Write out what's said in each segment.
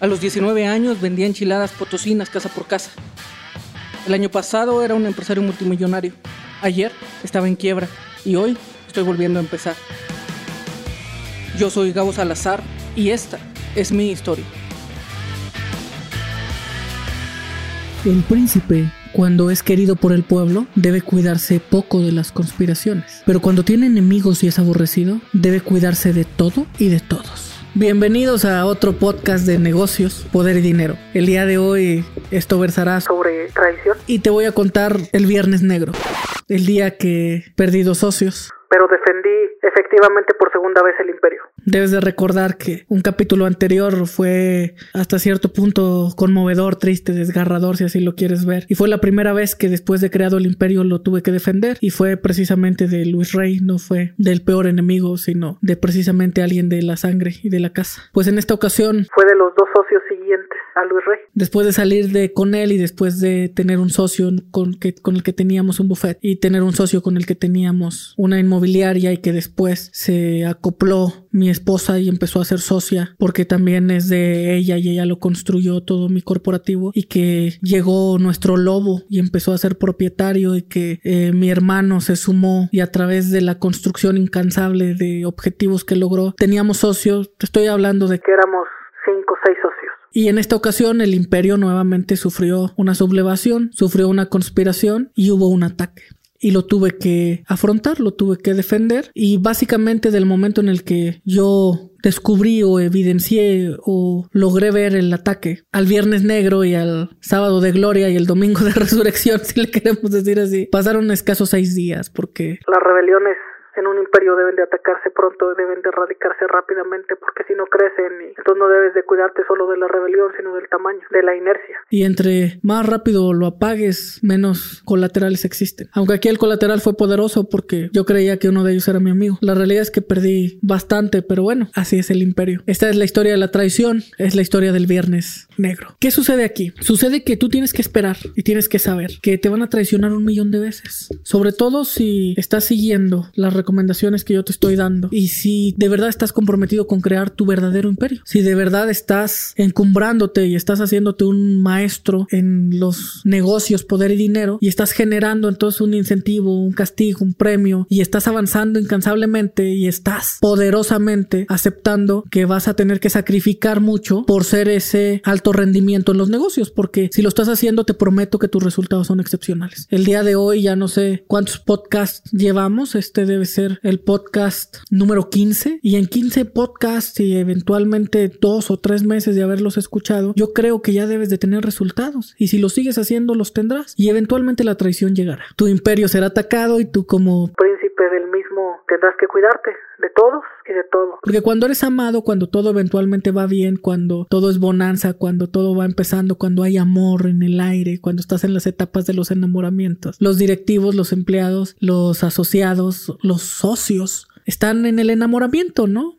A los 19 años vendía enchiladas potosinas casa por casa. El año pasado era un empresario multimillonario. Ayer estaba en quiebra y hoy estoy volviendo a empezar. Yo soy Gabo Salazar y esta es mi historia. El príncipe, cuando es querido por el pueblo, debe cuidarse poco de las conspiraciones. Pero cuando tiene enemigos y es aborrecido, debe cuidarse de todo y de todos. Bienvenidos a otro podcast de negocios, poder y dinero. El día de hoy esto versará sobre traición y te voy a contar el viernes negro, el día que perdí dos socios. Pero defendí efectivamente por segunda vez el imperio. Debes de recordar que un capítulo anterior fue hasta cierto punto conmovedor, triste, desgarrador, si así lo quieres ver. Y fue la primera vez que después de creado el imperio lo tuve que defender. Y fue precisamente de Luis Rey, no fue del peor enemigo, sino de precisamente alguien de la sangre y de la casa. Pues en esta ocasión fue de los dos socios a Luis Rey. Después de salir de con él y después de tener un socio con, que, con el que teníamos un buffet y tener un socio con el que teníamos una inmobiliaria y que después se acopló mi esposa y empezó a ser socia porque también es de ella y ella lo construyó todo mi corporativo y que llegó nuestro lobo y empezó a ser propietario y que eh, mi hermano se sumó y a través de la construcción incansable de objetivos que logró teníamos socios, estoy hablando de que éramos cinco o seis socios. Y en esta ocasión el imperio nuevamente sufrió una sublevación, sufrió una conspiración y hubo un ataque. Y lo tuve que afrontar, lo tuve que defender. Y básicamente del momento en el que yo descubrí o evidencié o logré ver el ataque al viernes negro y al sábado de gloria y el domingo de resurrección, si le queremos decir así, pasaron escasos seis días porque las rebeliones en un imperio deben de atacarse pronto, deben de erradicarse rápidamente porque si no crecen y entonces no debes de cuidarte solo de la rebelión sino del tamaño, de la inercia. Y entre más rápido lo apagues, menos colaterales existen. Aunque aquí el colateral fue poderoso porque yo creía que uno de ellos era mi amigo. La realidad es que perdí bastante, pero bueno, así es el imperio. Esta es la historia de la traición, es la historia del viernes negro. ¿Qué sucede aquí? Sucede que tú tienes que esperar y tienes que saber que te van a traicionar un millón de veces. Sobre todo si estás siguiendo las recomendaciones que yo te estoy dando y si de verdad estás comprometido con crear tu verdadero imperio. Si de verdad estás encumbrándote y estás haciéndote un maestro en los negocios, poder y dinero y estás generando entonces un incentivo, un castigo, un premio y estás avanzando incansablemente y estás poderosamente aceptando que vas a tener que sacrificar mucho por ser ese alto rendimiento en los negocios, porque si lo estás haciendo te prometo que tus resultados son excepcionales. El día de hoy ya no sé cuántos podcasts llevamos, este debe ser el podcast número 15 y en 15 podcasts y eventualmente dos o tres meses de haberlos escuchado, yo creo que ya debes de tener resultados. Y si lo sigues haciendo los tendrás y eventualmente la traición llegará. Tu imperio será atacado y tú como príncipe del mismo tendrás que cuidarte de todos y de todo. Porque cuando eres amado, cuando todo eventualmente va bien, cuando todo es bonanza, cuando todo va empezando, cuando hay amor en el aire, cuando estás en las etapas de los enamoramientos, los directivos, los empleados, los asociados, los socios, están en el enamoramiento, ¿no?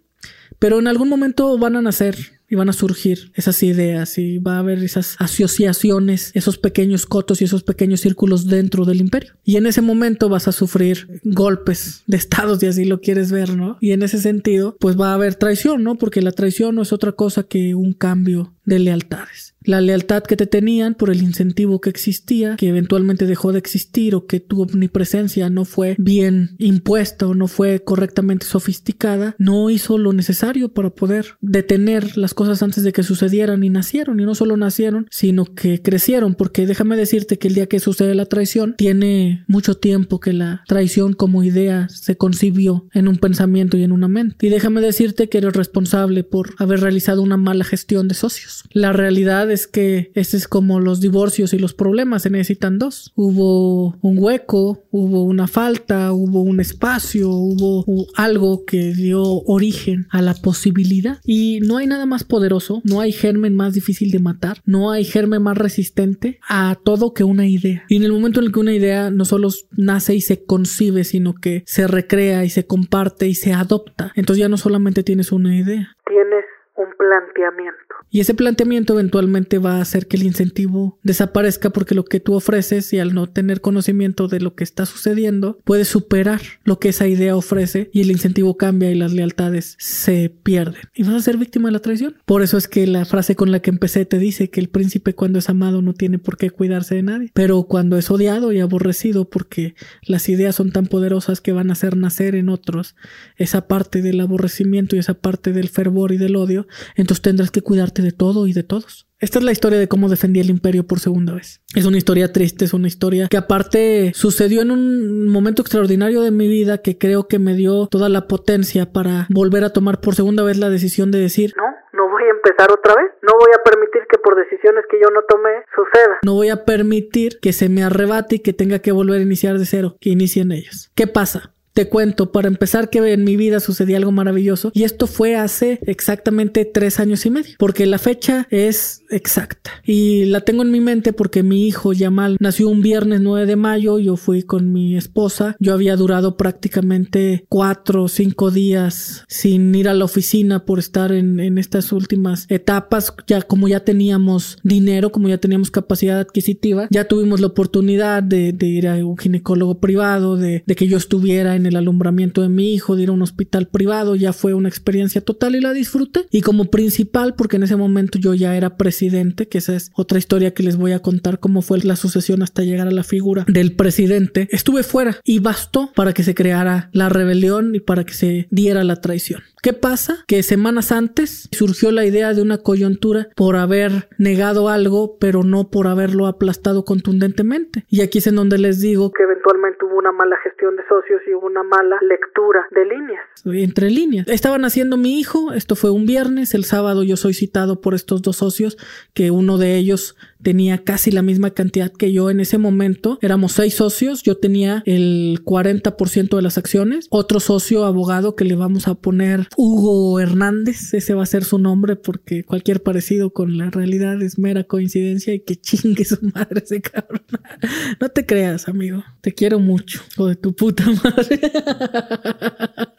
Pero en algún momento van a nacer y van a surgir esas ideas y va a haber esas asociaciones, esos pequeños cotos y esos pequeños círculos dentro del imperio. Y en ese momento vas a sufrir golpes de estados, si así lo quieres ver, ¿no? Y en ese sentido, pues va a haber traición, ¿no? Porque la traición no es otra cosa que un cambio de lealtades. La lealtad que te tenían por el incentivo que existía, que eventualmente dejó de existir o que tu omnipresencia no fue bien impuesta o no fue correctamente sofisticada, no hizo lo necesario para poder detener las cosas antes de que sucedieran y nacieron. Y no solo nacieron, sino que crecieron, porque déjame decirte que el día que sucede la traición, tiene mucho tiempo que la traición como idea se concibió en un pensamiento y en una mente. Y déjame decirte que eres responsable por haber realizado una mala gestión de socios. La realidad es que este es como los divorcios y los problemas, se necesitan dos. Hubo un hueco, hubo una falta, hubo un espacio, hubo algo que dio origen a la posibilidad. Y no hay nada más poderoso, no hay germen más difícil de matar, no hay germen más resistente a todo que una idea. Y en el momento en el que una idea no solo nace y se concibe, sino que se recrea y se comparte y se adopta, entonces ya no solamente tienes una idea. Tienes un planteamiento. Y ese planteamiento eventualmente va a hacer que el incentivo desaparezca porque lo que tú ofreces y al no tener conocimiento de lo que está sucediendo, puedes superar lo que esa idea ofrece y el incentivo cambia y las lealtades se pierden. Y vas a ser víctima de la traición. Por eso es que la frase con la que empecé te dice que el príncipe cuando es amado no tiene por qué cuidarse de nadie, pero cuando es odiado y aborrecido porque las ideas son tan poderosas que van a hacer nacer en otros esa parte del aborrecimiento y esa parte del fervor y del odio, entonces tendrás que cuidarte de todo y de todos. Esta es la historia de cómo defendí el imperio por segunda vez. Es una historia triste, es una historia que aparte sucedió en un momento extraordinario de mi vida que creo que me dio toda la potencia para volver a tomar por segunda vez la decisión de decir, no, no voy a empezar otra vez, no voy a permitir que por decisiones que yo no tomé suceda. No voy a permitir que se me arrebate y que tenga que volver a iniciar de cero, que inicien ellos. ¿Qué pasa? Te cuento, para empezar, que en mi vida sucedía algo maravilloso y esto fue hace exactamente tres años y medio, porque la fecha es exacta y la tengo en mi mente porque mi hijo Yamal nació un viernes 9 de mayo, yo fui con mi esposa, yo había durado prácticamente cuatro o cinco días sin ir a la oficina por estar en, en estas últimas etapas, ya como ya teníamos dinero, como ya teníamos capacidad adquisitiva, ya tuvimos la oportunidad de, de ir a un ginecólogo privado, de, de que yo estuviera el alumbramiento de mi hijo, de ir a un hospital privado, ya fue una experiencia total y la disfruté. Y como principal, porque en ese momento yo ya era presidente, que esa es otra historia que les voy a contar cómo fue la sucesión hasta llegar a la figura del presidente, estuve fuera y bastó para que se creara la rebelión y para que se diera la traición. ¿Qué pasa? Que semanas antes surgió la idea de una coyuntura por haber negado algo, pero no por haberlo aplastado contundentemente. Y aquí es en donde les digo que eventualmente hubo una mala gestión de socios y hubo una mala lectura de líneas. Entre líneas. Estaban haciendo mi hijo, esto fue un viernes, el sábado yo soy citado por estos dos socios, que uno de ellos tenía casi la misma cantidad que yo en ese momento. Éramos seis socios, yo tenía el 40% de las acciones. Otro socio abogado que le vamos a poner Hugo Hernández, ese va a ser su nombre porque cualquier parecido con la realidad es mera coincidencia y que chingue su madre ese cabrón. No te creas, amigo. Te quiero mucho. O de tu puta madre.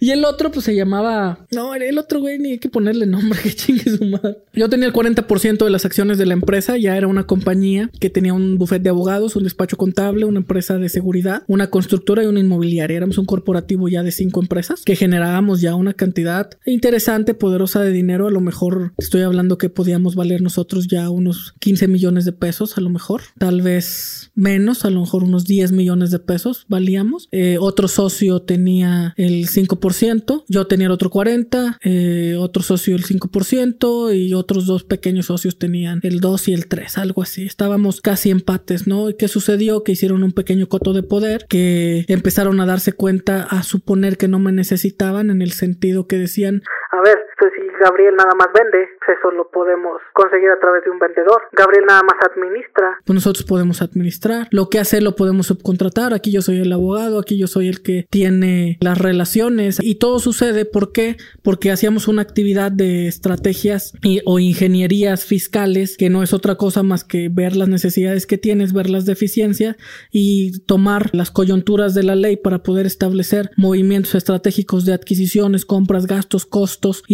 Y el otro, pues se llamaba. No, el otro güey ni hay que ponerle nombre, que chingue su madre. Yo tenía el 40% de las acciones de la empresa, ya era una compañía que tenía un buffet de abogados, un despacho contable, una empresa de seguridad, una constructora y una inmobiliaria. Éramos un corporativo ya de cinco empresas que generábamos ya una cantidad interesante, poderosa de dinero. A lo mejor estoy hablando que podíamos valer nosotros ya unos 15 millones de pesos, a lo mejor, tal vez menos, a lo mejor unos 10 millones de pesos valíamos. Eh, otro socio tenía el 5%, yo tenía el otro 40%, eh, otro socio el 5% y otros dos pequeños socios tenían el 2 y el 3, algo así. Estábamos casi empates, ¿no? ¿Y qué sucedió? Que hicieron un pequeño coto de poder, que empezaron a darse cuenta, a suponer que no me necesitaban en el sentido que decían, a ver, pues Gabriel nada más vende, eso lo podemos conseguir a través de un vendedor. Gabriel nada más administra. Pues nosotros podemos administrar. Lo que hace lo podemos subcontratar. Aquí yo soy el abogado, aquí yo soy el que tiene las relaciones. Y todo sucede, ¿por qué? Porque hacíamos una actividad de estrategias y, o ingenierías fiscales, que no es otra cosa más que ver las necesidades que tienes, ver las deficiencias y tomar las coyunturas de la ley para poder establecer movimientos estratégicos de adquisiciones, compras, gastos, costos,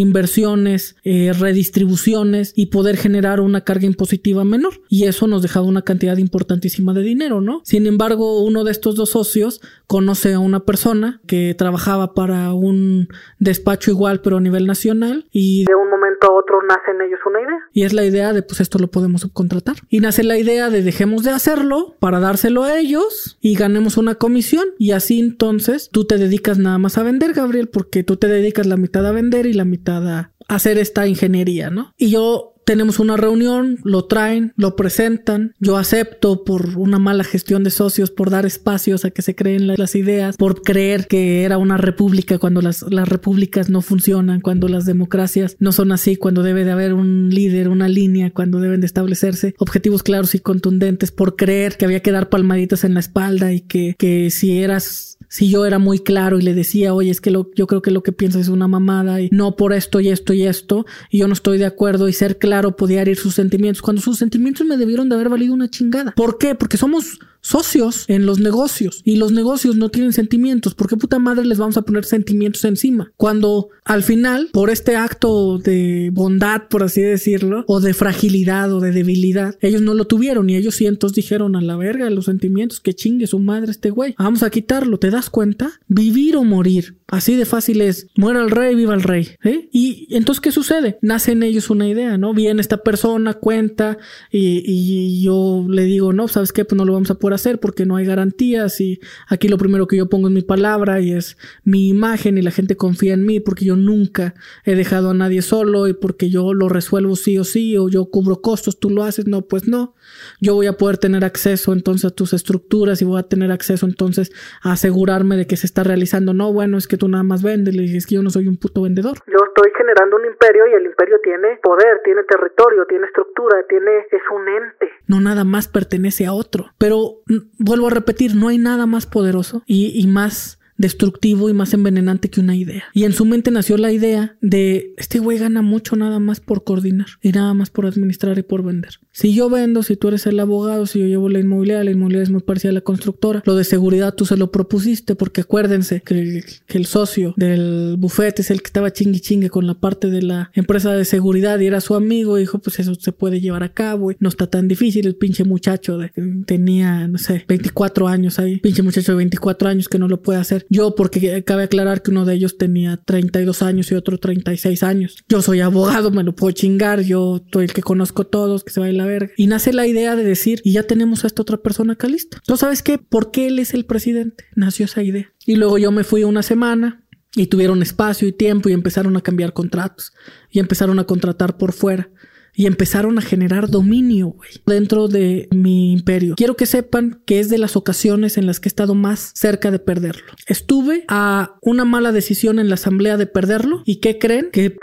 eh, redistribuciones y poder generar una carga impositiva menor. Y eso nos dejaba una cantidad importantísima de dinero, ¿no? Sin embargo, uno de estos dos socios conoce a una persona que trabajaba para un despacho igual pero a nivel nacional y de un momento a otro nace en ellos una idea. Y es la idea de pues esto lo podemos subcontratar. Y nace la idea de dejemos de hacerlo para dárselo a ellos y ganemos una comisión y así entonces tú te dedicas nada más a vender, Gabriel, porque tú te dedicas la mitad a vender y la mitad a hacer esta ingeniería, ¿no? Y yo tenemos una reunión, lo traen, lo presentan, yo acepto por una mala gestión de socios, por dar espacios a que se creen las ideas, por creer que era una república cuando las, las repúblicas no funcionan, cuando las democracias no son así, cuando debe de haber un líder, una línea, cuando deben de establecerse objetivos claros y contundentes, por creer que había que dar palmaditas en la espalda y que, que si eras si yo era muy claro y le decía, oye, es que lo, yo creo que lo que piensas es una mamada y no por esto y esto y esto, y yo no estoy de acuerdo y ser claro podía herir sus sentimientos, cuando sus sentimientos me debieron de haber valido una chingada. ¿Por qué? Porque somos socios en los negocios y los negocios no tienen sentimientos. ¿Por qué puta madre les vamos a poner sentimientos encima? Cuando al final, por este acto de bondad, por así decirlo, o de fragilidad o de debilidad, ellos no lo tuvieron y ellos cientos dijeron a la verga los sentimientos que chingue su madre este güey. Vamos a quitarlo, ¿te cuenta? Vivir o morir. Así de fácil es. Muera el rey, viva el rey. ¿eh? Y entonces, ¿qué sucede? Nace en ellos una idea, ¿no? Viene esta persona, cuenta y, y yo le digo, no, ¿sabes qué? Pues no lo vamos a poder hacer porque no hay garantías y aquí lo primero que yo pongo es mi palabra y es mi imagen y la gente confía en mí porque yo nunca he dejado a nadie solo y porque yo lo resuelvo sí o sí o yo cubro costos, tú lo haces, no, pues no. Yo voy a poder tener acceso entonces a tus estructuras y voy a tener acceso entonces a asegurarme de que se está realizando. No, bueno, es que tú nada más vendes, le dices que yo no soy un puto vendedor. Yo estoy generando un imperio y el imperio tiene poder, tiene territorio, tiene estructura, tiene es un ente. No nada más pertenece a otro. Pero vuelvo a repetir, no hay nada más poderoso y, y más destructivo y más envenenante que una idea. Y en su mente nació la idea de este güey gana mucho nada más por coordinar y nada más por administrar y por vender. Si yo vendo, si tú eres el abogado, si yo llevo la inmobiliaria, la inmobiliaria es muy parecida a la constructora, lo de seguridad tú se lo propusiste porque acuérdense que, el socio del bufete es el que estaba chingui chingue con la parte de la empresa de seguridad y era su amigo dijo pues eso se puede llevar a cabo y no está tan difícil el pinche muchacho de, tenía no sé 24 años ahí pinche muchacho de 24 años que no lo puede hacer yo, porque cabe aclarar que uno de ellos tenía 32 años y otro 36 años. Yo soy abogado, me lo puedo chingar, yo soy el que conozco todos, que se va a la verga. Y nace la idea de decir, y ya tenemos a esta otra persona acá lista. ¿Tú sabes qué? ¿Por qué él es el presidente? Nació esa idea. Y luego yo me fui una semana y tuvieron espacio y tiempo y empezaron a cambiar contratos y empezaron a contratar por fuera y empezaron a generar dominio güey, dentro de mi imperio. Quiero que sepan que es de las ocasiones en las que he estado más cerca de perderlo. Estuve a una mala decisión en la asamblea de perderlo y ¿qué creen? Que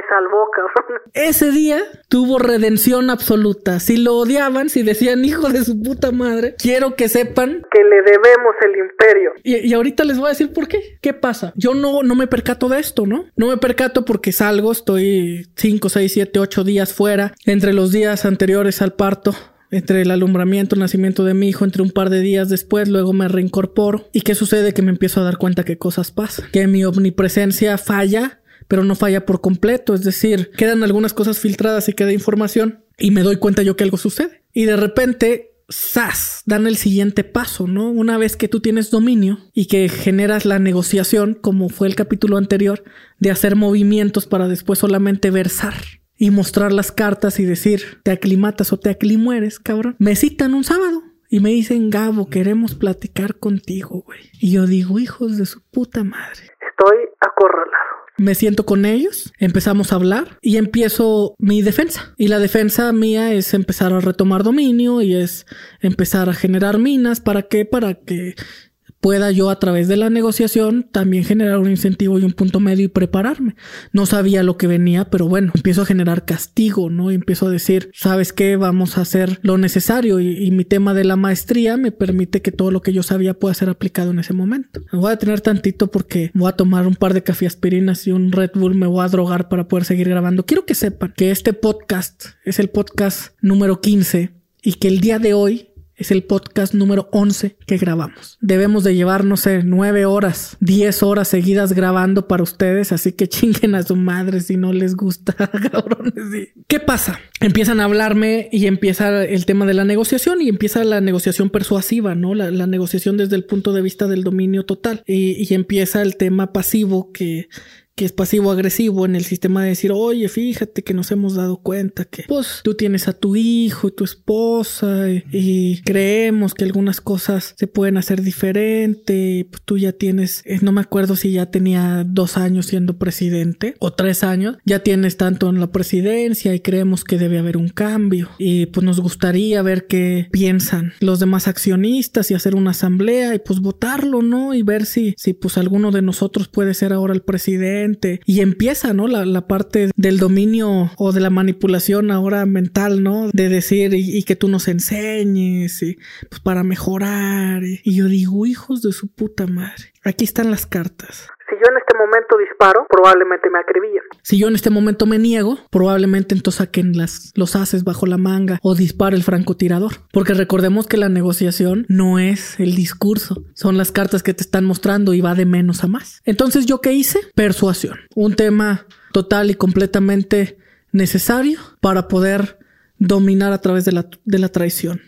me salvó, cabrón. Ese día tuvo redención absoluta. Si lo odiaban, si decían hijo de su puta madre, quiero que sepan que le debemos el imperio. Y, y, ahorita les voy a decir por qué. ¿Qué pasa? Yo no, no me percato de esto, ¿no? No me percato porque salgo, estoy 5, 6, 7, 8 días fuera. Entre los días anteriores al parto, entre el alumbramiento, el nacimiento de mi hijo, entre un par de días después, luego me reincorporo. ¿Y qué sucede? Que me empiezo a dar cuenta que cosas pasan, que mi omnipresencia falla pero no falla por completo. Es decir, quedan algunas cosas filtradas y queda información y me doy cuenta yo que algo sucede. Y de repente, ¡zas! Dan el siguiente paso, ¿no? Una vez que tú tienes dominio y que generas la negociación, como fue el capítulo anterior, de hacer movimientos para después solamente versar y mostrar las cartas y decir, te aclimatas o te aclimueres, cabrón. Me citan un sábado. Y me dicen, Gabo, queremos platicar contigo, güey. Y yo digo, hijos de su puta madre. Estoy acorralado me siento con ellos, empezamos a hablar y empiezo mi defensa. Y la defensa mía es empezar a retomar dominio y es empezar a generar minas. ¿Para qué? Para que pueda yo a través de la negociación también generar un incentivo y un punto medio y prepararme. No sabía lo que venía, pero bueno, empiezo a generar castigo, ¿no? Y empiezo a decir, ¿sabes qué? Vamos a hacer lo necesario y, mi tema de la maestría me permite que todo lo que yo sabía pueda ser aplicado en ese momento. Me voy a tener tantito porque voy a tomar un par de café aspirinas y un Red Bull, me voy a drogar para poder seguir grabando. Quiero que sepan que este podcast es el podcast número 15 y que el día de hoy es el podcast número 11 que grabamos. Debemos de llevar, no sé, 9 horas, 10 horas seguidas grabando para ustedes, así que chinguen a su madre si no les gusta, cabrones. ¿Qué pasa? Empiezan a hablarme y empieza el tema de la negociación y empieza la negociación persuasiva, ¿no? La, negociación desde el punto de vista del dominio total y empieza el tema pasivo que que es pasivo-agresivo en el sistema de decir, oye, fíjate que nos hemos dado cuenta que pues tú tienes a tu hijo y tu esposa y, creemos que algunas cosas se pueden hacer diferente, pues tú ya tienes, eh, no me acuerdo si ya tenía dos años siendo presidente o tres años, ya tienes tanto en la presidencia y creemos que debe haber un cambio y pues nos gustaría ver qué piensan los demás accionistas y hacer una asamblea y pues votarlo, ¿no? Y ver si, si pues alguno de nosotros puede ser ahora el presidente y empieza, ¿no? La, la parte del dominio o de la manipulación ahora mental, ¿no? De decir y, que tú nos enseñes y pues para mejorar. y yo digo, hijos de su puta madre. Aquí están las cartas. Si yo en este momento disparo, probablemente me acribillen. Si yo en este momento me niego, probablemente entonces saquen las, los haces bajo la manga o dispare el francotirador. Porque recordemos que la negociación no es el discurso, son las cartas que te están mostrando y va de menos a más. Entonces, ¿yo qué hice? Persuasión. Un tema total y completamente necesario para poder dominar a través de la, de la traición.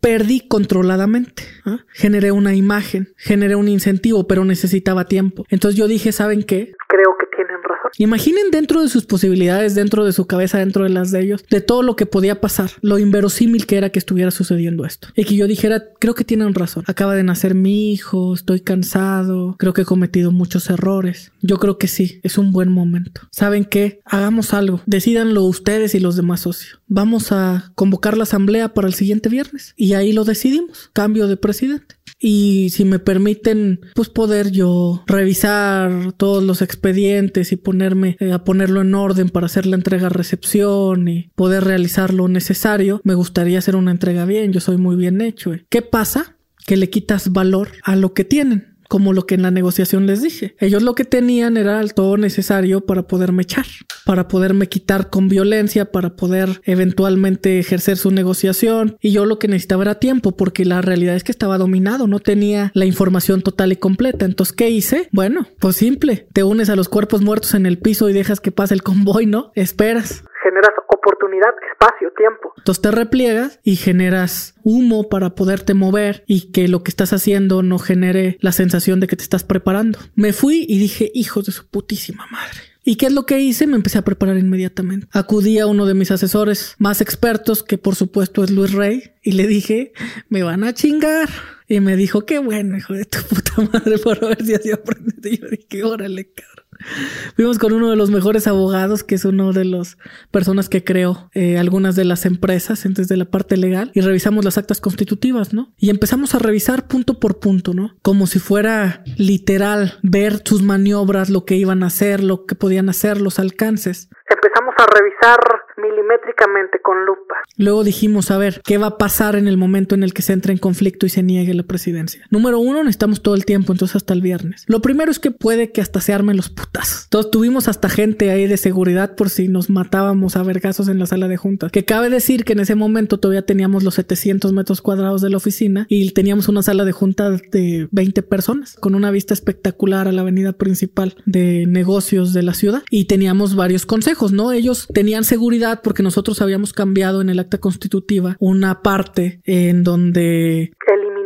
Perdí controladamente. Generé una imagen, generé un incentivo, pero necesitaba tiempo. Entonces yo dije, ¿saben qué? Creo que tienen razón. Imaginen dentro de sus posibilidades, dentro de su cabeza, dentro de las de ellos, de todo lo que podía pasar, lo inverosímil que era que estuviera sucediendo esto. Y que yo dijera, creo que tienen razón. Acaba de nacer mi hijo, estoy cansado, creo que he cometido muchos errores. Yo creo que sí, es un buen momento. ¿Saben qué? Hagamos algo. Decídanlo ustedes y los demás socios. Vamos a convocar la asamblea para el siguiente viernes. Y ahí lo decidimos. Cambio de presidente y si me permiten pues poder yo revisar todos los expedientes y ponerme eh, a ponerlo en orden para hacer la entrega recepción y poder realizar lo necesario me gustaría hacer una entrega bien yo soy muy bien hecho ¿eh? ¿qué pasa? que le quitas valor a lo que tienen como lo que en la negociación les dije. Ellos lo que tenían era el todo necesario para poderme echar, para poderme quitar con violencia, para poder eventualmente ejercer su negociación. Y yo lo que necesitaba era tiempo, porque la realidad es que estaba dominado, no tenía la información total y completa. Entonces, ¿qué hice? Bueno, pues simple, te unes a los cuerpos muertos en el piso y dejas que pase el convoy, ¿no? Esperas generas oportunidad, espacio, tiempo. Entonces te repliegas y generas humo para poderte mover y que lo que estás haciendo no genere la sensación de que te estás preparando. Me fui y dije, hijos de su putísima madre. ¿Y qué es lo que hice? Me empecé a preparar inmediatamente. Acudí a uno de mis asesores más expertos, que por supuesto es Luis Rey, y le dije, me van a chingar. Y me dijo, qué bueno, hijo de tu puta madre, por ver si así. Y yo dije, órale, cabrón. Fuimos con uno de los mejores abogados, que es uno de las personas que creó eh, algunas de las empresas, entonces de la parte legal, y revisamos las actas constitutivas, ¿no? Y empezamos a revisar punto por punto, ¿no? Como si fuera literal ver sus maniobras, lo que iban a hacer, lo que podían hacer, los alcances. Empezamos a revisar milimétricamente con lupa. Luego dijimos, a ver, ¿qué va a pasar en el momento en el que se entre en conflicto y se niegue la presidencia? Número uno, necesitamos todo el tiempo, entonces hasta el viernes. Lo primero es que puede que hasta se armen los putas. Entonces tuvimos hasta gente ahí de seguridad por si nos matábamos a vergazos en la sala de juntas. Que cabe decir que en ese momento todavía teníamos los 700 metros cuadrados de la oficina y teníamos una sala de juntas de 20 personas con una vista espectacular a la avenida principal de negocios de la ciudad y teníamos varios consejos, ¿no? Ellos tenían seguridad porque nosotros habíamos cambiado en el acta constitutiva una parte en donde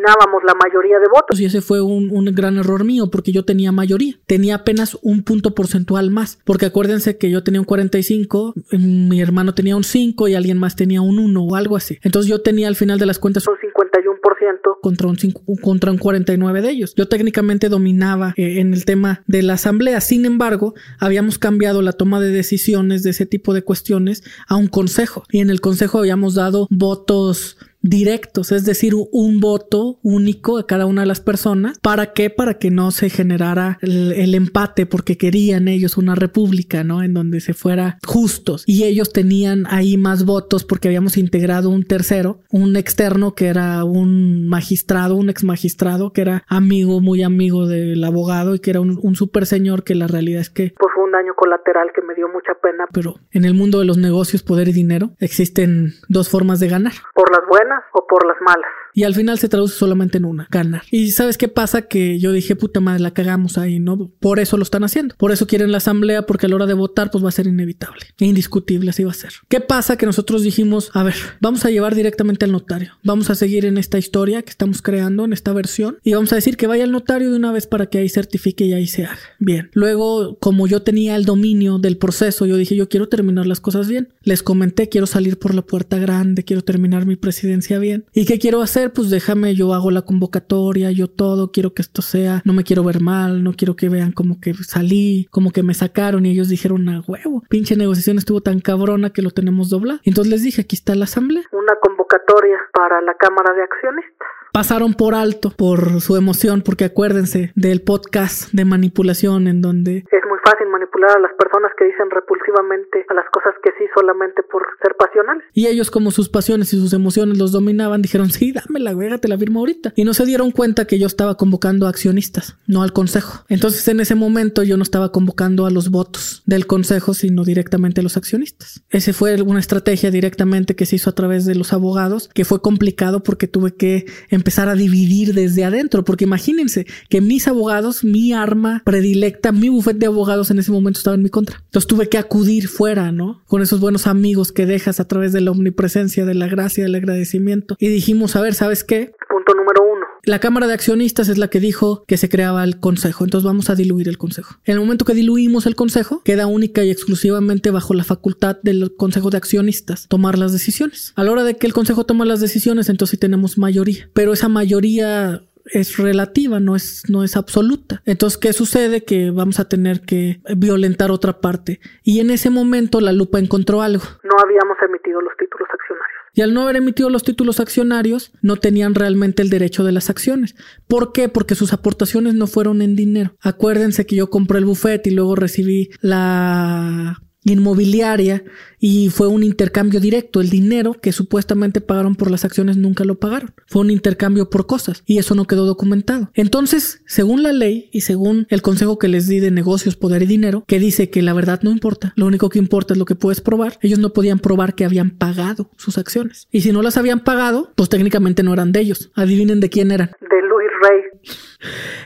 eliminábamos la mayoría de votos. Y ese fue un, un, gran error mío porque yo tenía mayoría. Tenía apenas un punto porcentual más. Porque acuérdense que yo tenía un 45, mi hermano tenía un 5 y alguien más tenía un 1 o algo así. Entonces yo tenía al final de las cuentas un 51% contra un, 5, contra un 49 de ellos. Yo técnicamente dominaba eh, en el tema de la asamblea. Sin embargo, habíamos cambiado la toma de decisiones de ese tipo de cuestiones a un consejo. Y en el consejo habíamos dado votos directos, es decir, un voto único a cada una de las personas. ¿Para qué? Para que no se generara el, empate, porque querían ellos una república, ¿no? En donde se fuera justos. Y ellos tenían ahí más votos porque habíamos integrado un tercero, un externo que era un magistrado, un ex magistrado, que era amigo, muy amigo del abogado y que era un, un super señor que la realidad es que... Pues fue un daño colateral que me dio mucha pena. Pero en el mundo de los negocios, poder y dinero, existen dos formas de ganar. Por las buenas o por las malas. Y al final se traduce solamente en una, ganar. Y sabes qué pasa? Que yo dije, puta madre, la cagamos ahí, ¿no? Por eso lo están haciendo. Por eso quieren la asamblea, porque a la hora de votar, pues va a ser inevitable. Indiscutible, así va a ser. ¿Qué pasa? Que nosotros dijimos, a ver, vamos a llevar directamente al notario. Vamos a seguir en esta historia que estamos creando, en esta versión. Y vamos a decir que vaya al notario de una vez para que ahí certifique y ahí se haga. Bien. Luego, como yo tenía el dominio del proceso, yo dije, yo quiero terminar las cosas bien. Les comenté, quiero salir por la puerta grande, quiero terminar mi presidencia bien. ¿Y qué quiero hacer? pues déjame, yo hago la convocatoria, yo todo, quiero que esto sea, no me quiero ver mal, no quiero que vean como que salí, como que me sacaron y ellos dijeron a huevo, pinche negociación estuvo tan cabrona que lo tenemos doblado. Entonces les dije, aquí está la asamblea. Una convocatoria para la Cámara de Accionistas pasaron por alto por su emoción, porque acuérdense del podcast de manipulación en donde es muy fácil manipular a las personas que dicen repulsivamente a las cosas que sí solamente por ser pasionales. Y ellos como sus pasiones y sus emociones los dominaban, dijeron, sí, dame la verga, te la firmo ahorita. Y no se dieron cuenta que yo estaba convocando a accionistas, no al consejo. Entonces en ese momento yo no estaba convocando a los votos del consejo, sino directamente a los accionistas. Ese fue una estrategia directamente que se hizo a través de los abogados, que fue complicado porque tuve que empezar a dividir desde adentro, porque imagínense que mis abogados, mi arma predilecta, mi bufete de abogados en ese momento estaba en mi contra. Entonces tuve que acudir fuera, ¿no? Con esos buenos amigos que dejas a través de la omnipresencia, de la gracia, del agradecimiento. Y dijimos, a ver, ¿sabes qué? Punto número uno. La Cámara de Accionistas es la que dijo que se creaba el Consejo, entonces vamos a diluir el Consejo. En el momento que diluimos el Consejo, queda única y exclusivamente bajo la facultad del Consejo de Accionistas tomar las decisiones. A la hora de que el Consejo toma las decisiones, entonces sí tenemos mayoría, pero esa mayoría es relativa, no es, no es absoluta. Entonces, ¿qué sucede? Que vamos a tener que violentar otra parte. Y en ese momento la lupa encontró algo. No habíamos emitido los títulos accionarios. Y al no haber emitido los títulos accionarios, no tenían realmente el derecho de las acciones. ¿Por qué? Porque sus aportaciones no fueron en dinero. Acuérdense que yo compré el buffet y luego recibí la inmobiliaria y fue un intercambio directo. El dinero que supuestamente pagaron por las acciones nunca lo pagaron. Fue un intercambio por cosas y eso no quedó documentado. Entonces, según la ley y según el consejo que les di de negocios, poder y dinero, que dice que la verdad no importa, lo único que importa es lo que puedes probar, ellos no podían probar que habían pagado sus acciones. Y si no las habían pagado, pues técnicamente no eran de ellos. Adivinen de quién eran. De Luis Rey.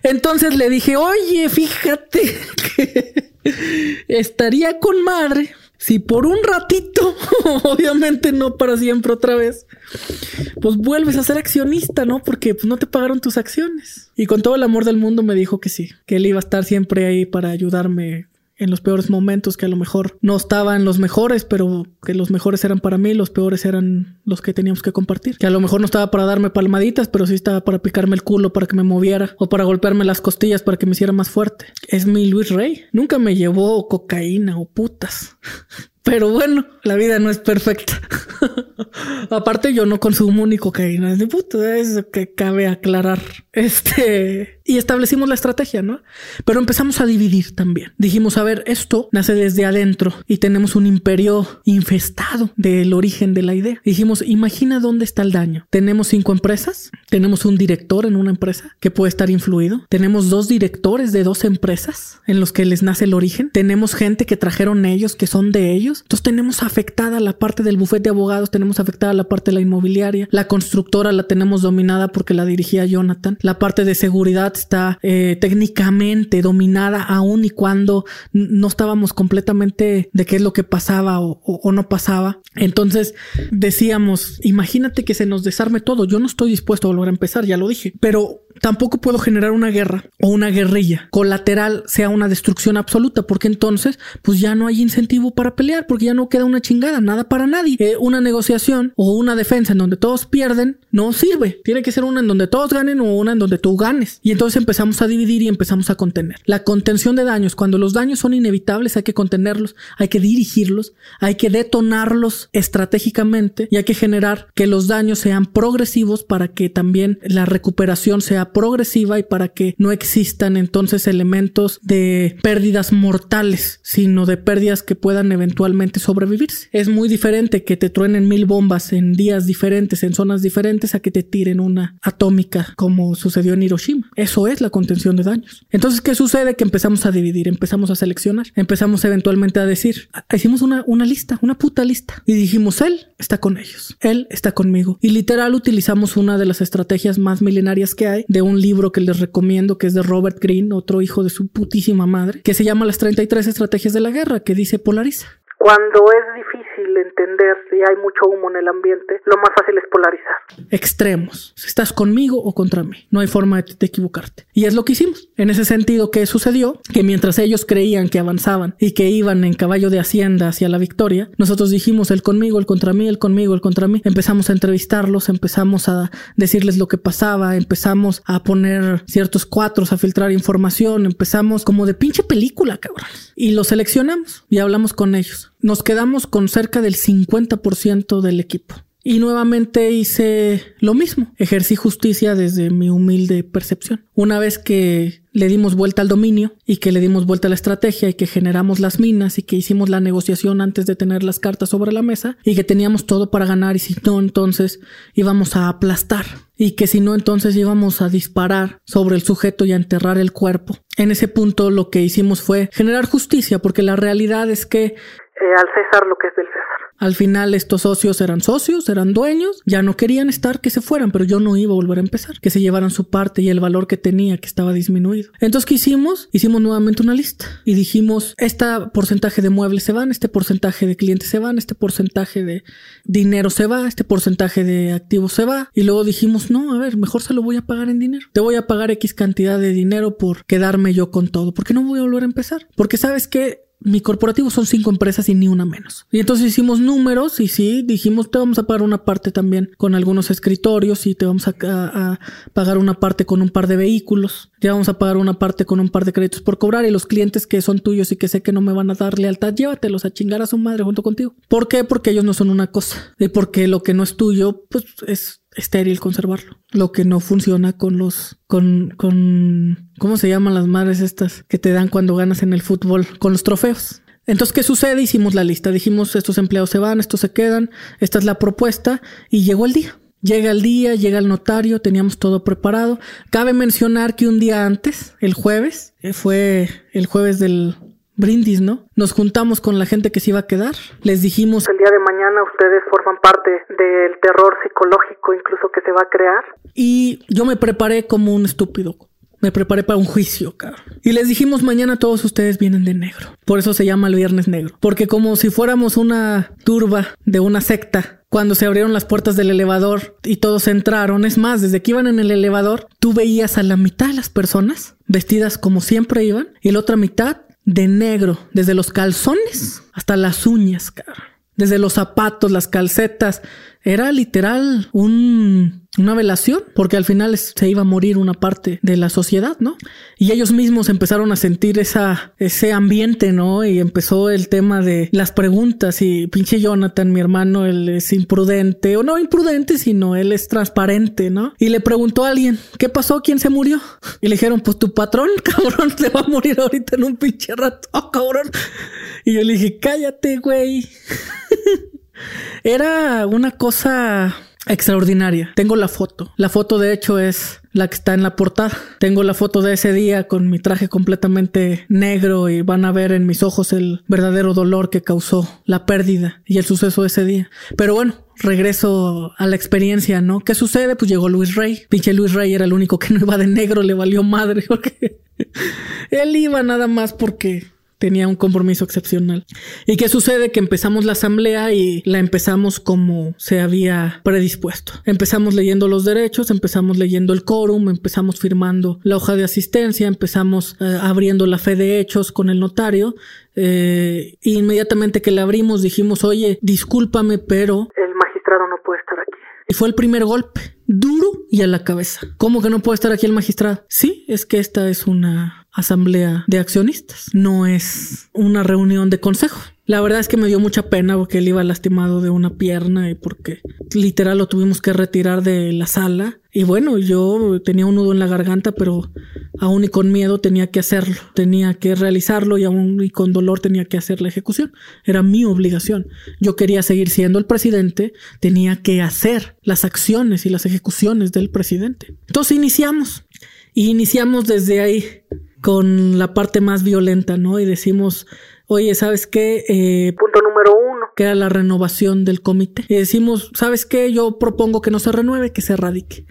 Entonces le dije, oye, fíjate que estaría con madre si por un ratito, obviamente no para siempre otra vez, pues vuelves a ser accionista, ¿no? Porque pues, no te pagaron tus acciones. Y con todo el amor del mundo me dijo que sí, que él iba a estar siempre ahí para ayudarme en los peores momentos, que a lo mejor no estaban los mejores, pero que los mejores eran para mí, los peores eran los que teníamos que compartir. Que a lo mejor no estaba para darme palmaditas, pero sí estaba para picarme el culo para que me moviera o para golpearme las costillas para que me hiciera más fuerte. Es mi Luis Rey. Nunca me llevó cocaína o putas. Pero bueno, la vida no es perfecta. Aparte, yo no consumo ni cocaína. De puto, eso que cabe aclarar. Este. Y establecimos la estrategia, ¿no? Pero empezamos a dividir también. Dijimos, a ver, esto nace desde adentro y tenemos un imperio infestado del origen de la idea. Dijimos, imagina dónde está el daño. Tenemos cinco empresas, tenemos un director en una empresa que puede estar influido, tenemos dos directores de dos empresas en los que les nace el origen, tenemos gente que trajeron ellos, que son de ellos. Entonces tenemos afectada la parte del bufete de abogados, tenemos afectada la parte de la inmobiliaria, la constructora la tenemos dominada porque la dirigía Jonathan, la parte de seguridad está eh, técnicamente dominada aún y cuando no estábamos completamente de qué es lo que pasaba o, o, no pasaba. Entonces decíamos, imagínate que se nos desarme todo. Yo no estoy dispuesto a volver a empezar, ya lo dije, pero tampoco puedo generar una guerra o una guerrilla colateral sea una destrucción absoluta, porque entonces pues ya no hay incentivo para pelear, porque ya no queda una chingada, nada para nadie. Eh, una negociación o una defensa en donde todos pierden no sirve. Tiene que ser una en donde todos ganen o una en donde tú ganes. Y entonces empezamos a dividir y empezamos a contener. La contención de daños, cuando los daños son inevitables hay que contenerlos, hay que dirigirlos, hay que detonarlos estratégicamente y hay que generar que los daños sean progresivos para que también la recuperación sea progresiva y para que no existan entonces elementos de pérdidas mortales, sino de pérdidas que puedan eventualmente sobrevivirse. Es muy diferente que te truenen mil bombas en días diferentes, en zonas diferentes, a que te tiren una atómica como sucedió en Hiroshima. Eso es la contención de daños. Entonces, ¿qué sucede? Que empezamos a dividir, empezamos a seleccionar, empezamos eventualmente a decir, hicimos una, una lista, una puta lista, y dijimos, él está con ellos, él está conmigo. Y literal utilizamos una de las estrategias más milenarias que hay de un libro que les recomiendo, que es de Robert Greene, otro hijo de su putísima madre, que se llama Las 33 Estrategias de la Guerra, que dice polariza. Cuando es difícil entender si hay mucho humo en el ambiente, lo más fácil es polarizar. Extremos. Si estás conmigo o contra mí. No hay forma de, de, equivocarte. Y es lo que hicimos. En ese sentido, ¿qué sucedió? Que mientras ellos creían que avanzaban y que iban en caballo de hacienda hacia la victoria, nosotros dijimos el conmigo, el contra mí, el conmigo, el contra mí. Empezamos a entrevistarlos, empezamos a decirles lo que pasaba, empezamos a poner ciertos cuatros, a filtrar información, empezamos como de pinche película, cabrón. Y los seleccionamos y hablamos con ellos nos quedamos con cerca del 50% del equipo. Y nuevamente hice lo mismo, ejercí justicia desde mi humilde percepción. Una vez que le dimos vuelta al dominio y que le dimos vuelta a la estrategia y que generamos las minas y que hicimos la negociación antes de tener las cartas sobre la mesa y que teníamos todo para ganar y si no entonces íbamos a aplastar y que si no entonces íbamos a disparar sobre el sujeto y a enterrar el cuerpo. En ese punto lo que hicimos fue generar justicia porque la realidad es que eh, al César lo que es del César. Al final estos socios eran socios, eran dueños, ya no querían estar, que se fueran, pero yo no iba a volver a empezar, que se llevaran su parte y el valor que tenía, que estaba disminuido. Entonces, ¿qué hicimos? Hicimos nuevamente una lista y dijimos, este porcentaje de muebles se van, este porcentaje de clientes se van, este porcentaje de dinero se va, este porcentaje de activos se va. Y luego dijimos, no, a ver, mejor se lo voy a pagar en dinero. Te voy a pagar X cantidad de dinero por quedarme yo con todo, porque no voy a volver a empezar. Porque sabes que mi corporativo son cinco empresas y ni una menos. Y entonces hicimos números y sí, dijimos, te vamos a pagar una parte también con algunos escritorios y te vamos a, pagar una parte con un par de vehículos. Te vamos a pagar una parte con un par de créditos por cobrar y los clientes que son tuyos y que sé que no me van a dar lealtad, llévatelos a chingar a su madre junto contigo. ¿Por qué? Porque ellos no son una cosa. Y porque lo que no es tuyo, pues es estéril conservarlo. Lo que no funciona con los, con, con, ¿cómo se llaman las madres estas que te dan cuando ganas en el fútbol? Con los trofeos. Entonces, ¿qué sucede? Hicimos la lista. Dijimos, estos empleados se van, estos se quedan, esta es la propuesta y llegó el día. Llega el día, llega el notario, teníamos todo preparado. Cabe mencionar que un día antes, el jueves, eh, fue el jueves del brindis, ¿no? Nos juntamos con la gente que se iba a quedar, les dijimos... El día de mañana ustedes forman parte del terror psicológico incluso que se va a crear. Y yo me preparé como un estúpido. Me preparé para un juicio, cabrón. Y les dijimos mañana todos ustedes vienen de negro. Por eso se llama el Viernes Negro. Porque como si fuéramos una turba de una secta, cuando se abrieron las puertas del elevador y todos entraron. Es más, desde que iban en el elevador, tú veías a la mitad de las personas vestidas como siempre iban y la otra mitad de negro, desde los calzones hasta las uñas, Desde los zapatos, las calcetas. Era literal un una velación, porque al final se iba a morir una parte de la sociedad, ¿no? Y ellos mismos empezaron a sentir esa, ese ambiente, ¿no? Y empezó el tema de las preguntas y pinche Jonathan, mi hermano, él es imprudente, o no imprudente, sino él es transparente, ¿no? Y le preguntó a alguien, ¿qué pasó? ¿Quién se murió? Y le dijeron, pues tu patrón, cabrón, se va a morir ahorita en un pinche rato, cabrón. Y yo le dije, cállate, güey. Era una cosa extraordinaria. Tengo la foto. La foto de hecho es la que está en la portada. Tengo la foto de ese día con mi traje completamente negro y van a ver en mis ojos el verdadero dolor que causó la pérdida y el suceso de ese día. Pero bueno, regreso a la experiencia, ¿no? ¿Qué sucede? Pues llegó Luis Rey. Pinche Luis Rey era el único que no iba de negro, le valió madre porque él iba nada más porque tenía un compromiso excepcional. ¿Y qué sucede? Que empezamos la asamblea y la empezamos como se había predispuesto. Empezamos leyendo los derechos, empezamos leyendo el quórum, empezamos firmando la hoja de asistencia, empezamos eh, abriendo la fe de hechos con el notario. Eh, inmediatamente que la abrimos dijimos, oye, discúlpame, pero... El magistrado no puede estar aquí. Y fue el primer golpe, duro y a la cabeza. ¿Cómo que no puede estar aquí el magistrado? Sí, es que esta es una asamblea de accionistas, no es una reunión de consejo. La verdad es que me dio mucha pena porque él iba lastimado de una pierna y porque literal lo tuvimos que retirar de la sala. Y bueno, yo tenía un nudo en la garganta, pero aún y con miedo tenía que hacerlo, tenía que realizarlo y aún y con dolor tenía que hacer la ejecución. Era mi obligación. Yo quería seguir siendo el presidente, tenía que hacer las acciones y las ejecuciones del presidente. Entonces iniciamos. Y iniciamos desde ahí con la parte más violenta, ¿no? Y decimos, oye, ¿sabes qué? Eh, Punto número uno. Que era la renovación del comité. Y decimos, ¿sabes qué? Yo propongo que no se renueve, que se radique.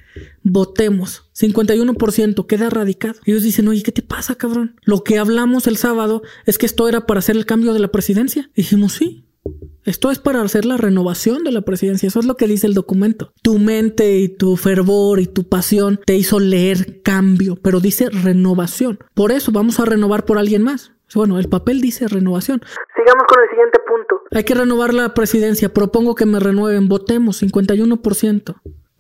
Votemos. 51% queda radicado. Y ellos dicen, oye, ¿qué te pasa, cabrón? Lo que hablamos el sábado es que esto era para hacer el cambio de la presidencia. Y dijimos, sí. Esto es para hacer la renovación de la presidencia. Eso es lo que dice el documento. Tu mente y tu fervor y tu pasión te hizo leer cambio, pero dice renovación. Por eso vamos a renovar por alguien más. Bueno, el papel dice renovación. Sigamos con el siguiente punto. Hay que renovar la presidencia. Propongo que me renueven. Votemos 51%.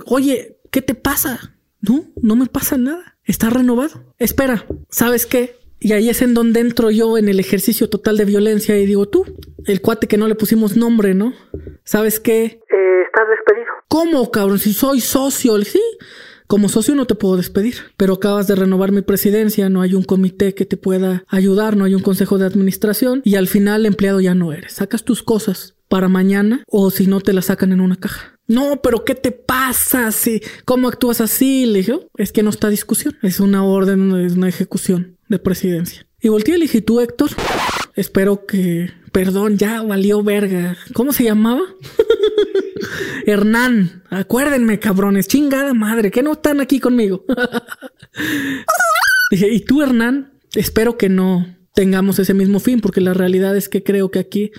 Oye, ¿qué te pasa? No, no me pasa nada. Está renovado. Espera, ¿sabes qué? Y ahí es en donde entro yo en el ejercicio total de violencia y digo, tú, el cuate que no le pusimos nombre, ¿no? ¿Sabes qué? Eh, estás despedido. ¿Cómo, cabrón? Si soy socio, sí. Como socio no te puedo despedir, pero acabas de renovar mi presidencia, no hay un comité que te pueda ayudar, no hay un consejo de administración y al final empleado ya no eres. Sacas tus cosas para mañana o si no te las sacan en una caja. No, pero ¿qué te pasa? Si, ¿Cómo actúas así? Le dije, es que no está discusión, es una orden, es una ejecución de presidencia. Y volteé y le dije, tú Héctor, espero que, perdón, ya valió verga. ¿Cómo se llamaba? Hernán, acuérdenme, cabrones, chingada madre, que no están aquí conmigo. dije, y tú Hernán, espero que no tengamos ese mismo fin, porque la realidad es que creo que aquí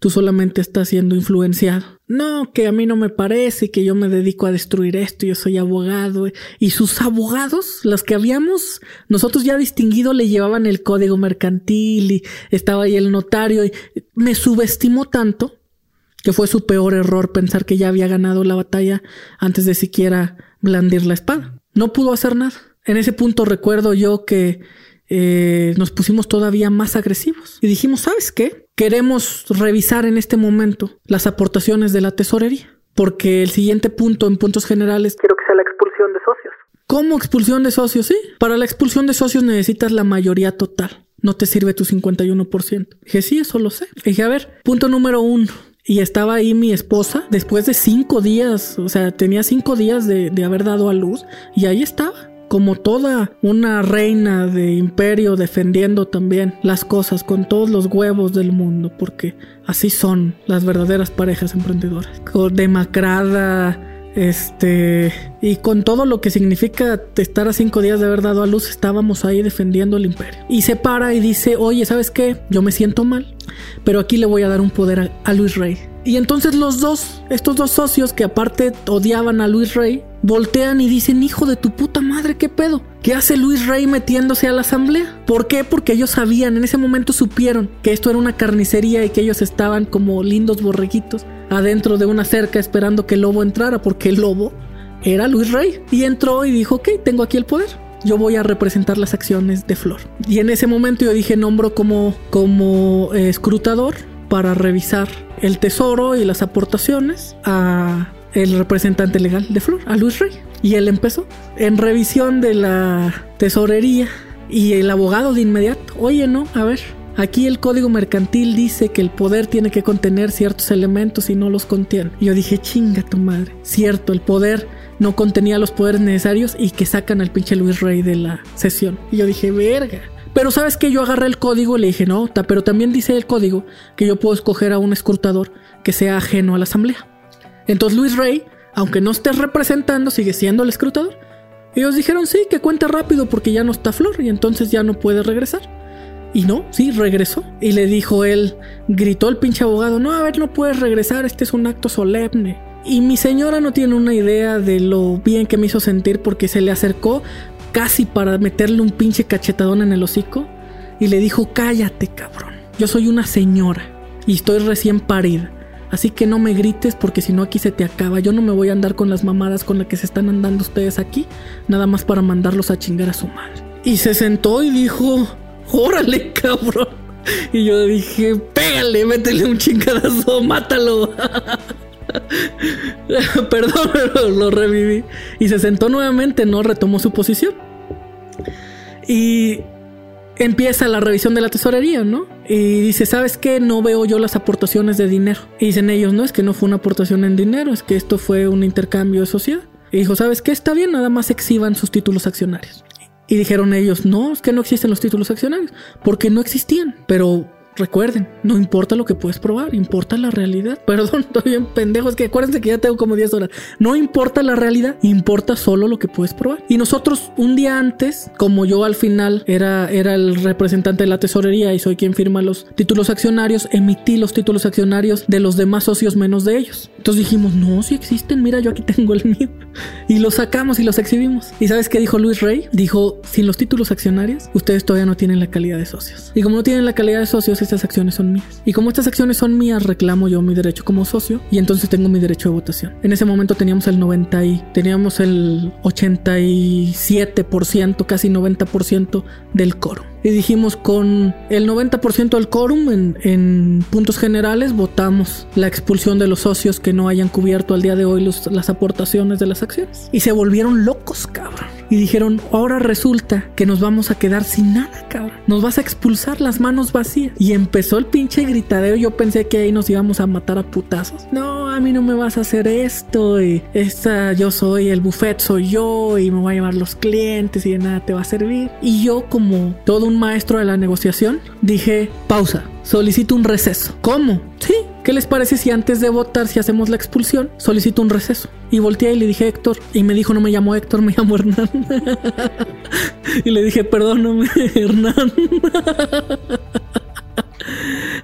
tú solamente estás siendo influenciado. No, que a mí no me parece, que yo me dedico a destruir esto, yo soy abogado. Y sus abogados, los que habíamos nosotros ya distinguido, le llevaban el código mercantil y estaba ahí el notario. Y me subestimó tanto que fue su peor error pensar que ya había ganado la batalla antes de siquiera blandir la espada. No pudo hacer nada. En ese punto recuerdo yo que eh, nos pusimos todavía más agresivos y dijimos, ¿sabes qué? Queremos revisar en este momento las aportaciones de la tesorería, porque el siguiente punto en puntos generales... Quiero que sea la expulsión de socios. ¿Cómo expulsión de socios? Sí. Para la expulsión de socios necesitas la mayoría total. No te sirve tu 51%. Dije, sí, eso lo sé. Dije, a ver, punto número uno. Y estaba ahí mi esposa después de cinco días, o sea, tenía cinco días de, de haber dado a luz y ahí estaba como toda una reina de imperio defendiendo también las cosas con todos los huevos del mundo, porque así son las verdaderas parejas emprendedoras. Demacrada, este, y con todo lo que significa estar a cinco días de haber dado a luz, estábamos ahí defendiendo el imperio. Y se para y dice, oye, ¿sabes qué? Yo me siento mal, pero aquí le voy a dar un poder a, Luis Rey. Y entonces los dos, estos dos socios que aparte odiaban a Luis Rey, voltean y dicen, hijo de tu puta madre, ¿qué pedo? ¿Qué hace Luis Rey metiéndose a la asamblea? ¿Por qué? Porque ellos sabían, en ese momento supieron que esto era una carnicería y que ellos estaban como lindos borreguitos adentro de una cerca esperando que el lobo entrara, porque el lobo era Luis Rey. Y entró y dijo, ok, tengo aquí el poder. Yo voy a representar las acciones de Flor. Y en ese momento yo dije, nombro como, como eh, escrutador para revisar el tesoro y las aportaciones a el representante legal de Flor, a Luis Rey. Y él empezó en revisión de la tesorería y el abogado de inmediato, oye, no, a ver, aquí el código mercantil dice que el poder tiene que contener ciertos elementos y no los contiene. Yo dije, chinga tu madre, cierto, el poder no contenía los poderes necesarios y que sacan al pinche Luis Rey de la sesión. Y yo dije, verga. Pero sabes que yo agarré el código y le dije, no, pero también dice el código que yo puedo escoger a un escrutador que sea ajeno a la asamblea. Entonces Luis Rey, aunque no estés representando, sigue siendo el escrutador. Ellos dijeron sí, que cuente rápido porque ya no está Flor y entonces ya no puede regresar. Y no, sí, regresó. Y le dijo él, gritó el pinche abogado, no, a ver, no puedes regresar, este es un acto solemne. Y mi señora no tiene una idea de lo bien que me hizo sentir porque se le acercó casi para meterle un pinche cachetadón en el hocico y le dijo, cállate cabrón, yo soy una señora y estoy recién parida. Así que no me grites porque si no aquí se te acaba. Yo no me voy a andar con las mamadas con las que se están andando ustedes aquí, nada más para mandarlos a chingar a su madre. Y se sentó y dijo, órale cabrón. Y yo dije, pégale, métele un chingadazo, mátalo. Perdón, pero lo reviví. Y se sentó nuevamente, no retomó su posición. Y empieza la revisión de la tesorería, ¿no? Y dice, ¿sabes qué? No veo yo las aportaciones de dinero. Y dicen ellos, no, es que no fue una aportación en dinero, es que esto fue un intercambio de sociedad. Y dijo, ¿sabes qué? Está bien, nada más exhiban sus títulos accionarios. Y dijeron ellos, no, es que no existen los títulos accionarios, porque no existían. Pero Recuerden, no importa lo que puedes probar, importa la realidad. Perdón, estoy bien pendejo, es que acuérdense que ya tengo como 10 horas. No importa la realidad, importa solo lo que puedes probar. Y nosotros un día antes, como yo al final era, era el representante de la tesorería y soy quien firma los títulos accionarios, emití los títulos accionarios de los demás socios menos de ellos. Entonces dijimos, no, si existen, mira, yo aquí tengo el mío. Y los sacamos y los exhibimos. ¿Y sabes qué dijo Luis Rey? Dijo, sin los títulos accionarios, ustedes todavía no tienen la calidad de socios. Y como no tienen la calidad de socios, estas acciones son mías. Y como estas acciones son mías, reclamo yo mi derecho como socio y entonces tengo mi derecho de votación. En ese momento teníamos el 90 y teníamos el 87%, casi 90% del coro. y dijimos con el 90% del quórum en, puntos generales votamos la expulsión de los socios que no hayan cubierto al día de hoy las aportaciones de las acciones. Y se volvieron locos, cabrón. Y dijeron, ahora resulta que nos vamos a quedar sin nada, cabrón. Nos vas a expulsar las manos vacías. Y empezó el pinche gritadero. Yo pensé que ahí nos íbamos a matar a putazos. No, a mí no me vas a hacer esto. Y esta, yo soy el buffet, soy yo. Y me voy a llevar los clientes y de nada te va a servir. Y yo, como todo un maestro de la negociación, dije, pausa, solicito un receso. ¿Cómo? Sí. ¿Qué les parece si antes de votar, si hacemos la expulsión, solicito un receso? Y volteé y le dije Héctor, y me dijo, no me llamo Héctor, me llamo Hernán. y le dije, perdóname, Hernán.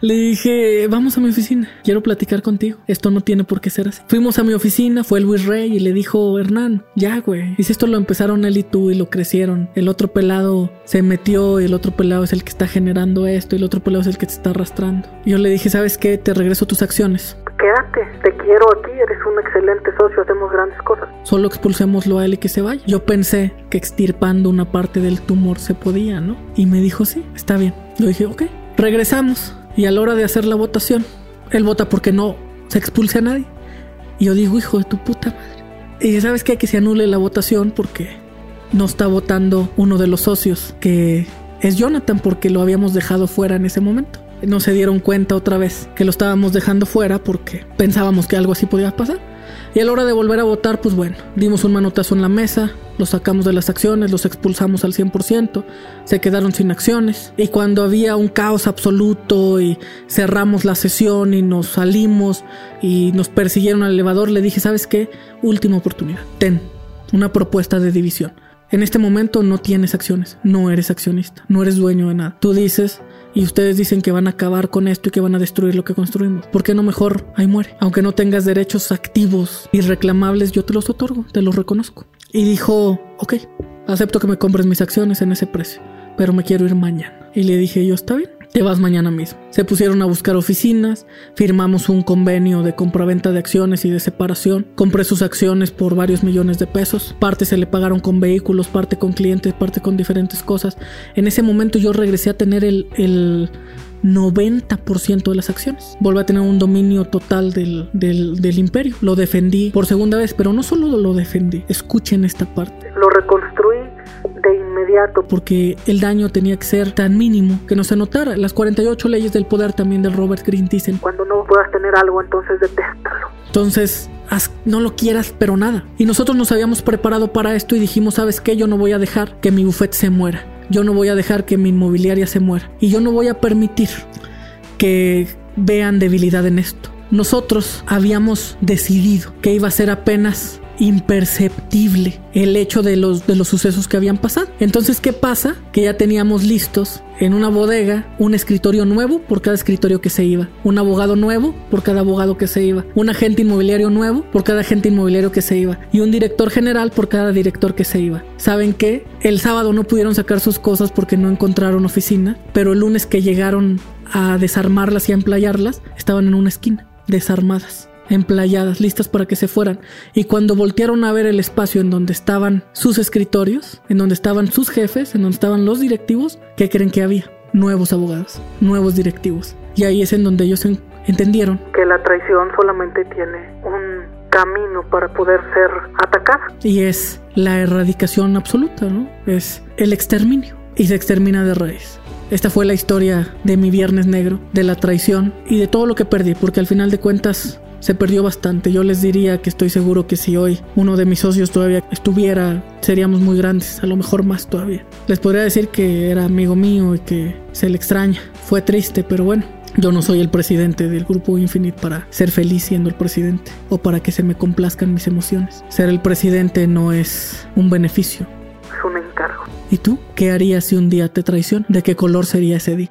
Le dije, vamos a mi oficina, quiero platicar contigo. Esto no tiene por qué ser así. Fuimos a mi oficina, fue Luis Rey y le dijo, Hernán, ya, güey. Y si esto lo empezaron él y tú y lo crecieron. El otro pelado se metió y el otro pelado es el que está generando esto y el otro pelado es el que te está arrastrando. yo le dije, ¿sabes qué? Te regreso tus acciones. Quédate, te quiero aquí, eres un excelente socio, hacemos grandes cosas. Solo expulsémoslo a él y que se vaya. Yo pensé que extirpando una parte del tumor se podía, ¿no? Y me dijo, sí, está bien. Yo dije, ok. Regresamos y a la hora de hacer la votación, él vota porque no se expulse a nadie. Y yo digo, hijo de tu puta madre. Y sabes que que se anule la votación porque no está votando uno de los socios, que es Jonathan, porque lo habíamos dejado fuera en ese momento. No se dieron cuenta otra vez que lo estábamos dejando fuera porque pensábamos que algo así podía pasar. Y a la hora de volver a votar, pues bueno, dimos un manotazo en la mesa, los sacamos de las acciones, los expulsamos al 100%, se quedaron sin acciones. Y cuando había un caos absoluto y cerramos la sesión y nos salimos y nos persiguieron al elevador, le dije, ¿sabes qué? Última oportunidad. Ten una propuesta de división. En este momento no tienes acciones, no eres accionista, no eres dueño de nada. Tú dices, y ustedes dicen que van a acabar con esto y que van a destruir lo que construimos. ¿Por qué no mejor ahí muere? Aunque no tengas derechos activos y reclamables, yo te los otorgo, te los reconozco. Y dijo, ok, acepto que me compres mis acciones en ese precio, pero me quiero ir mañana. Y le dije yo, está bien. Te vas mañana mismo. Se pusieron a buscar oficinas, firmamos un convenio de compraventa de acciones y de separación. Compré sus acciones por varios millones de pesos. Parte se le pagaron con vehículos, parte con clientes, parte con diferentes cosas. En ese momento yo regresé a tener el, el 90% de las acciones. Volví a tener un dominio total del, del, del, imperio. Lo defendí por segunda vez, pero no solo lo defendí. Escuchen esta parte. Lo reconstruí de inmediato. Porque el daño tenía que ser tan mínimo que no se notara. Las 48 leyes del poder también del Robert Greene dicen. Cuando no puedas tener algo, entonces detéstalo. Entonces, haz, no lo quieras, pero nada. Y nosotros nos habíamos preparado para esto y dijimos, ¿sabes qué? Yo no voy a dejar que mi buffet se muera. Yo no voy a dejar que mi inmobiliaria se muera. Y yo no voy a permitir que vean debilidad en esto. Nosotros habíamos decidido que iba a ser apenas imperceptible el hecho de los, de los sucesos que habían pasado. Entonces, ¿qué pasa? Que ya teníamos listos en una bodega un escritorio nuevo por cada escritorio que se iba, un abogado nuevo por cada abogado que se iba, un agente inmobiliario nuevo por cada agente inmobiliario que se iba y un director general por cada director que se iba. ¿Saben qué? El sábado no pudieron sacar sus cosas porque no encontraron oficina, pero el lunes que llegaron a desarmarlas y a emplayarlas, estaban en una esquina, desarmadas emplayadas, listas para que se fueran. Y cuando voltearon a ver el espacio en donde estaban sus escritorios, en donde estaban sus jefes, en donde estaban los directivos, ¿qué creen que había? Nuevos abogados, nuevos directivos. Y ahí es en donde ellos entendieron que la traición solamente tiene un camino para poder ser atacada. Y es la erradicación absoluta, ¿no? Es el exterminio. Y se extermina de raíz. Esta fue la historia de mi viernes negro, de la traición y de todo lo que perdí, porque al final de cuentas se perdió bastante. Yo les diría que estoy seguro que si hoy uno de mis socios todavía estuviera, seríamos muy grandes, a lo mejor más todavía. Les podría decir que era amigo mío y que se le extraña. Fue triste, pero bueno. Yo no soy el presidente del grupo Infinite para ser feliz siendo el presidente o para que se me complazcan mis emociones. Ser el presidente no es un beneficio. Es un encargo. ¿Y tú? ¿Qué harías si un día te traicionan? ¿De qué color sería ese día?